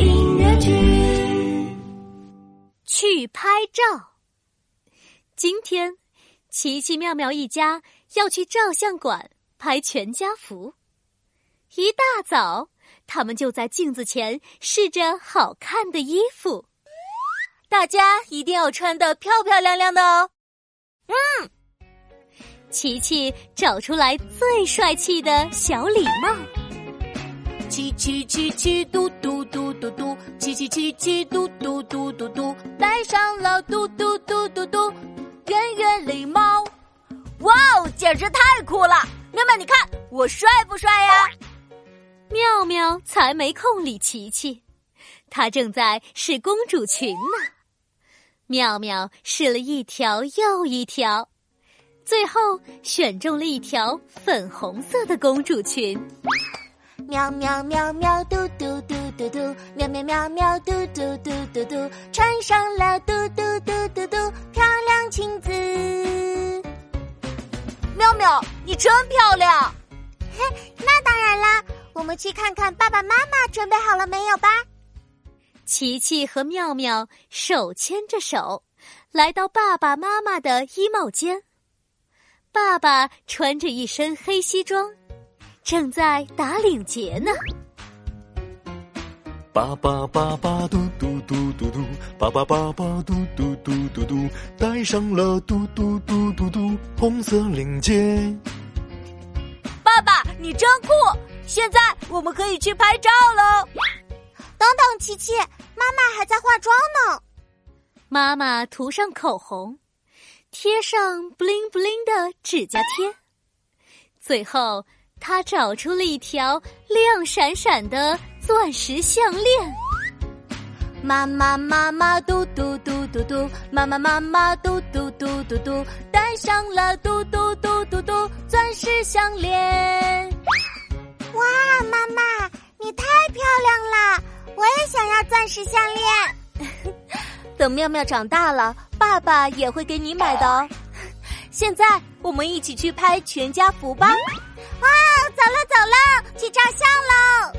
音乐剧。去拍照。今天，奇奇妙妙一家要去照相馆拍全家福。一大早，他们就在镜子前试着好看的衣服。大家一定要穿的漂漂亮亮的哦。嗯，琪琪找出来最帅气的小礼帽。七七七七嘟嘟嘟嘟嘟，七七七七嘟嘟嘟嘟嘟，戴上了嘟嘟嘟嘟嘟圆圆礼帽。哇哦，简直太酷了！妙妙，你看我帅不帅呀？妙妙才没空理琪琪，她正在试公主裙呢。妙妙试了一条又一条，最后选中了一条粉红色的公主裙。喵喵喵喵嘟嘟嘟嘟嘟，喵喵喵喵嘟嘟嘟嘟嘟，穿上了嘟嘟嘟嘟嘟，漂亮裙子。妙妙，你真漂亮！嘿，那当然啦。我们去看看爸爸妈妈准备好了没有吧。琪琪和妙妙手牵着手，来到爸爸妈妈的衣帽间。爸爸穿着一身黑西装，正在打领结呢。爸爸爸爸嘟嘟嘟嘟嘟，爸爸爸爸嘟嘟嘟嘟嘟，戴上了嘟嘟嘟嘟嘟红色领结。爸爸，你真酷！现在我们可以去拍照喽。等等，琪琪，妈妈还在化妆呢。妈妈涂上口红，贴上 bling bling 的指甲贴，最后她找出了一条亮闪闪的钻石项链。妈妈妈妈嘟嘟嘟嘟嘟，妈妈妈妈嘟嘟嘟嘟嘟，戴上了嘟嘟嘟嘟嘟钻石项链。哇，妈妈，你太漂亮了！我也想要钻石项链。等妙妙长大了，爸爸也会给你买的哦。现在我们一起去拍全家福吧！啊，走了走了，去照相喽！